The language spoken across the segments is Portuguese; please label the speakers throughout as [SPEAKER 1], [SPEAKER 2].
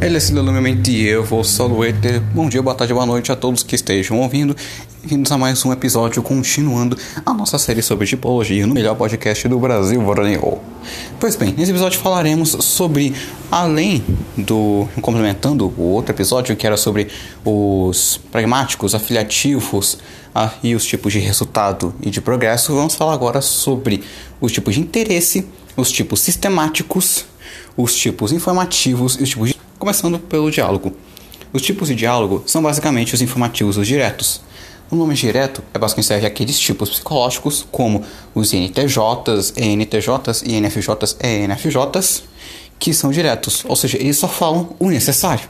[SPEAKER 1] Ele é simplesmente eu, vou Saluete. Bom dia, boa tarde, boa noite a todos que estejam ouvindo. Bem-vindos a mais um episódio continuando a nossa série sobre tipologia no melhor podcast do Brasil, Voroneo. Pois bem, nesse episódio falaremos sobre, além do. complementando o outro episódio que era sobre os pragmáticos, afiliativos e os tipos de resultado e de progresso, vamos falar agora sobre os tipos de interesse, os tipos sistemáticos, os tipos informativos e os tipos de Começando pelo diálogo. Os tipos de diálogo são basicamente os informativos os diretos. O nome direto é basicamente serve aqueles tipos psicológicos, como os INTJs, ENTJs, INFJs ENFJs, que são diretos, ou seja, eles só falam o necessário.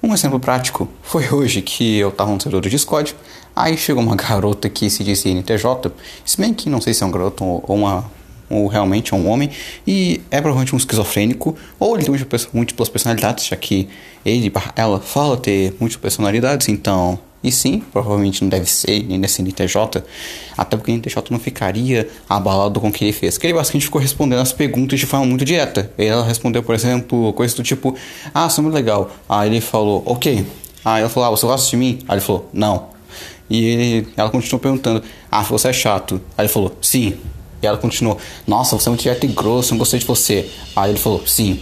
[SPEAKER 1] Um exemplo prático foi hoje que eu estava no servidor do Discord, aí chegou uma garota que se disse INTJ, se bem que não sei se é um garoto ou uma ou realmente é um homem, e é provavelmente um esquizofrênico, ou ele tem múltiplas personalidades, já que ele, ela fala ter múltiplas personalidades, então. E sim, provavelmente não deve ser, nem deve ser NTJ, até porque o NTJ não ficaria abalado com o que ele fez. Que ele basicamente ficou respondendo as perguntas de forma muito direta. Ela respondeu, por exemplo, coisas do tipo: Ah, isso é muito legal. Aí ele falou: Ok. Aí ela falou: Ah, você gosta de mim? Aí ele falou: Não. E ela continuou perguntando: Ah, você é chato? Aí ele falou: Sim. E ela continuou: Nossa, você é muito direto e grosso, não gostei de você. Aí ele falou: Sim.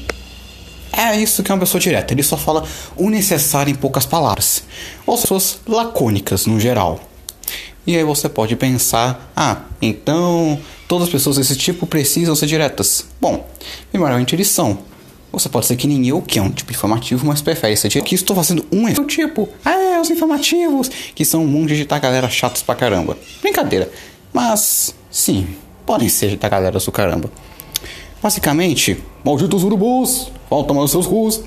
[SPEAKER 1] É isso que é uma pessoa direta, ele só fala o necessário em poucas palavras. Ou pessoas lacônicas no geral. E aí você pode pensar: Ah, então todas as pessoas desse tipo precisam ser diretas. Bom, primeiramente eles são. Você pode ser que nem eu, que é um tipo informativo, mas prefere ser direto. Aqui estou fazendo um exemplo tipo, ah, os informativos, que são um monte de tá galera chatos pra caramba. Brincadeira. Mas, sim, podem ser da galera do caramba. Basicamente, malditos urubus, vão tomar os seus ruas.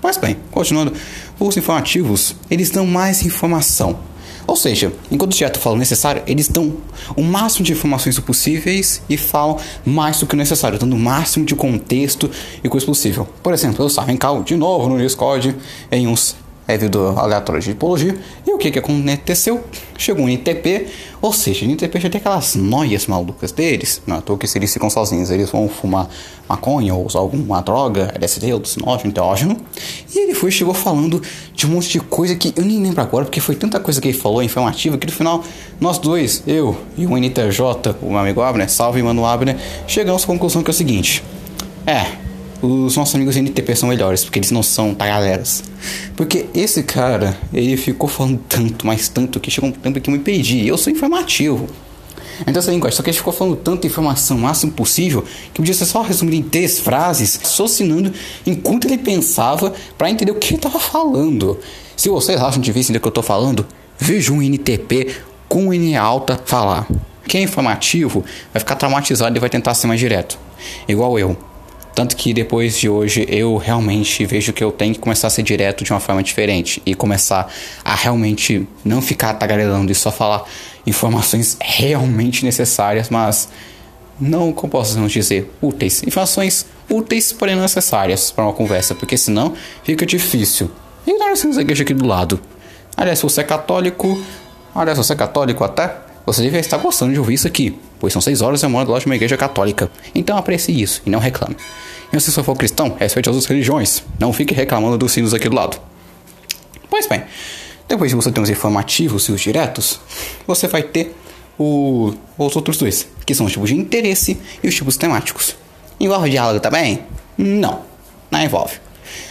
[SPEAKER 1] Pois bem, continuando, os informativos, eles dão mais informação. Ou seja, enquanto o direto fala o necessário, eles dão o máximo de informações possíveis e falam mais do que o necessário, dando o máximo de contexto e coisa possível. Por exemplo, eu estava em cal de novo no Discord em uns é do aleatório de tipologia. E o que que aconteceu? Chegou um ITP, ou seja, o ITP já tem aquelas noias malucas deles. Não é à toa que se eles ficam sozinhos, eles vão fumar maconha ou usar alguma droga, LSD, alucinógeno, enteógeno. E ele foi chegou falando de um monte de coisa que eu nem lembro agora, porque foi tanta coisa que ele falou informativa que no final nós dois, eu e o NTJ, o meu amigo Abner, salve mano Abner, chegamos à conclusão que é o seguinte. É, os nossos amigos NTP são melhores, porque eles não são tagaleras. Porque esse cara, ele ficou falando tanto, mas tanto, que chegou um tempo que eu me perdi. Eu sou informativo. Então essa linguagem, só que ele ficou falando tanta informação o máximo possível que podia ser só resumido em três frases, raciocinando enquanto ele pensava para entender o que ele estava falando. Se vocês acham difícil entender o que eu estou falando, veja um NTP com N alta falar. Quem é informativo vai ficar traumatizado e vai tentar ser mais direto. Igual eu. Tanto que depois de hoje eu realmente vejo que eu tenho que começar a ser direto de uma forma diferente e começar a realmente não ficar tagarelando e só falar informações realmente necessárias, mas não, como posso dizer, úteis. Informações úteis, porém necessárias para uma conversa, porque senão fica difícil. Ignora essa igreja aqui do lado. Aliás, se você é católico, aliás, se você é católico até, você deve estar gostando de ouvir isso aqui, pois são 6 horas e eu moro do lado de uma igreja católica. Então aprecie isso e não reclame. E se você for cristão, respeite as outras religiões. Não fique reclamando dos sinos aqui do lado. Pois bem, depois de você ter os informativos e os diretos, você vai ter o, os outros dois, que são os tipos de interesse e os tipos temáticos. Envolve diálogo também? Não, não envolve.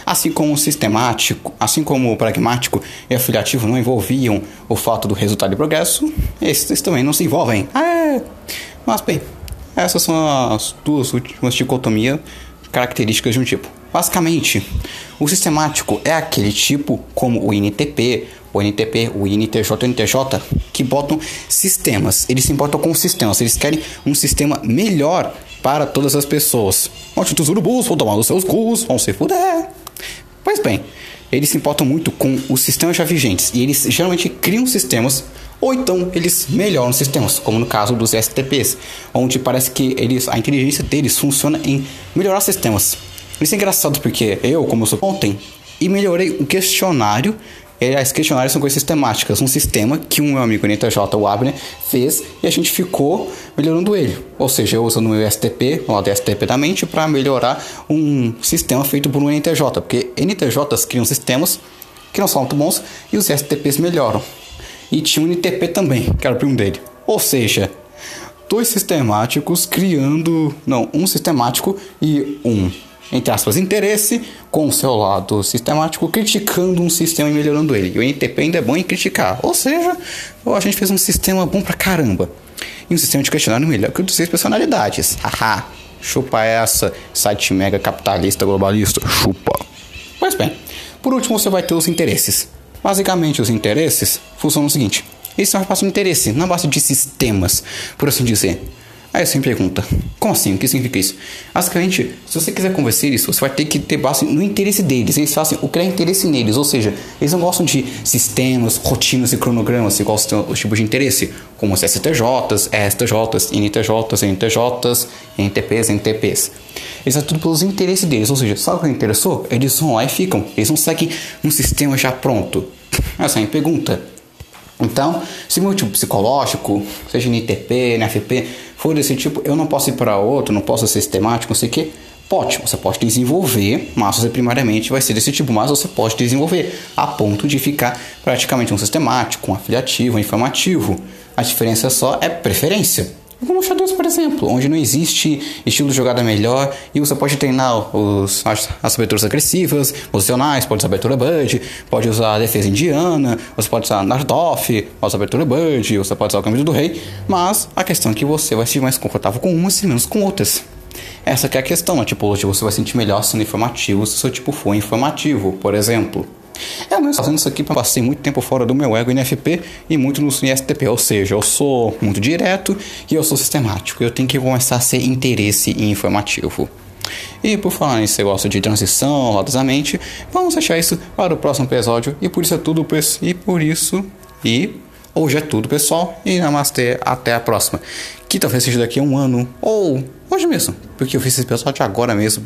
[SPEAKER 1] Assim como o sistemático, assim como o pragmático e afiliativo não envolviam o fato do resultado e progresso, esses também não se envolvem. É. Mas bem, essas são as duas últimas dicotomias características de um tipo. Basicamente, o sistemático é aquele tipo como o INTP, o NTP, o INTJ, o NTJ, que botam sistemas. Eles se importam com sistemas. Eles querem um sistema melhor para todas as pessoas. Os urubus vão tomar os seus cus, vão se fuder. Pois bem, eles se importam muito com os sistemas já vigentes e eles geralmente criam sistemas ou então eles melhoram sistemas, como no caso dos STPs, onde parece que eles, a inteligência deles funciona em melhorar sistemas. Isso é engraçado porque eu, como eu sou ontem, e melhorei o questionário As questionários são coisas sistemáticas, um sistema que um meu amigo NTJ, o Abner, fez e a gente ficou melhorando ele. Ou seja, eu usando o meu STP, o STP da mente, para melhorar um sistema feito por um NTJ, porque NTJs criam sistemas que não são muito bons e os STPs melhoram. E tinha um NTP também, que era o primo dele. Ou seja, dois sistemáticos criando. Não, um sistemático e um entre aspas, interesse com o seu lado sistemático, criticando um sistema e melhorando ele. E o NTP ainda é bom em criticar. Ou seja, a gente fez um sistema bom pra caramba. E um sistema de questionário melhor que o de seis personalidades. Haha, chupa essa, site mega capitalista globalista, chupa. Pois bem, por último você vai ter os interesses. Basicamente, os interesses funcionam o seguinte: eles são uma base de interesse, na base de sistemas, por assim dizer. Aí você me pergunta, como assim? O que significa isso? Basicamente, se você quiser convencer isso, você vai ter que ter base no interesse deles. Eles fazem o que é interesse neles, ou seja, eles não gostam de sistemas, rotinas e cronogramas, igual os tipos de interesse, como os STJs, STJs, NTJs, NTJs, NTPs, NTPs. Eles fazem tudo pelos interesses deles, ou seja, sabe o que interessou? Eles vão lá e ficam. Eles não seguem um sistema já pronto. Essa é a minha pergunta. Então, se meu tipo psicológico, seja NTP, NFP, for desse tipo, eu não posso ir para outro, não posso ser sistemático, não sei o que. Pode, você pode desenvolver, mas você primariamente vai ser desse tipo, mas você pode desenvolver a ponto de ficar praticamente um sistemático, um afiliativo, um informativo. A diferença só é preferência. Como o xadrez, por exemplo, onde não existe estilo de jogada melhor e você pode treinar os, as, as aberturas agressivas, posicionais, pode usar abertura Bud, pode usar a defesa indiana, você pode usar Nardoff, pode usar abertura Bud, você pode usar o caminho do rei, mas a questão é que você vai se mais confortável com umas e menos com outras. Essa é a questão, na tipologia você vai sentir melhor sendo informativo se o seu tipo for informativo, por exemplo. Eu mesmo fazendo isso aqui para passei muito tempo fora do meu ego NFP e muito no ISTP, ou seja, eu sou muito direto e eu sou sistemático. Eu tenho que começar a ser interesse informativo. E por falar você gosta de transição, rodosamente, vamos deixar isso para o próximo episódio. E por isso é tudo, e por isso, e hoje é tudo, pessoal. E namastê, até a próxima. Que talvez seja daqui a um ano, ou hoje mesmo, porque eu fiz esse episódio agora mesmo.